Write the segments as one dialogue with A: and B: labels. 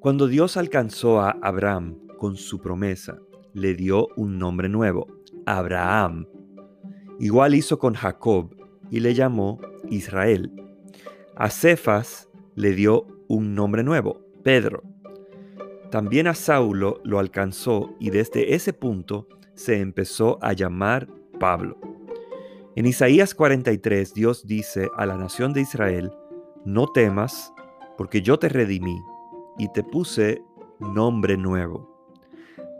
A: Cuando Dios alcanzó a Abraham con su promesa, le dio un nombre nuevo, Abraham. Igual hizo con Jacob y le llamó Israel. A Cefas le dio un nombre nuevo, Pedro. También a Saulo lo alcanzó y desde ese punto se empezó a llamar Pablo. En Isaías 43 Dios dice a la nación de Israel, no temas, porque yo te redimí y te puse nombre nuevo.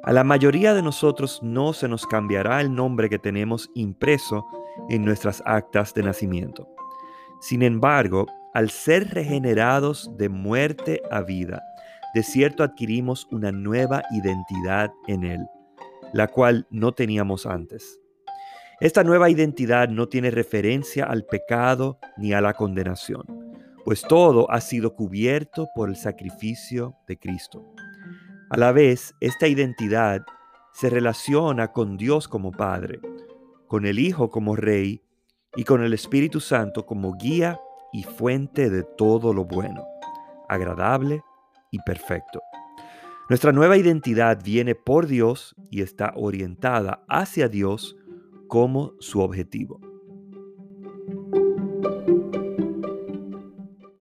A: A la mayoría de nosotros no se nos cambiará el nombre que tenemos impreso en nuestras actas de nacimiento. Sin embargo, al ser regenerados de muerte a vida, de cierto adquirimos una nueva identidad en Él, la cual no teníamos antes. Esta nueva identidad no tiene referencia al pecado ni a la condenación, pues todo ha sido cubierto por el sacrificio de Cristo. A la vez, esta identidad se relaciona con Dios como Padre, con el Hijo como Rey y con el Espíritu Santo como guía y fuente de todo lo bueno, agradable y perfecto. Nuestra nueva identidad viene por Dios y está orientada hacia Dios como su objetivo.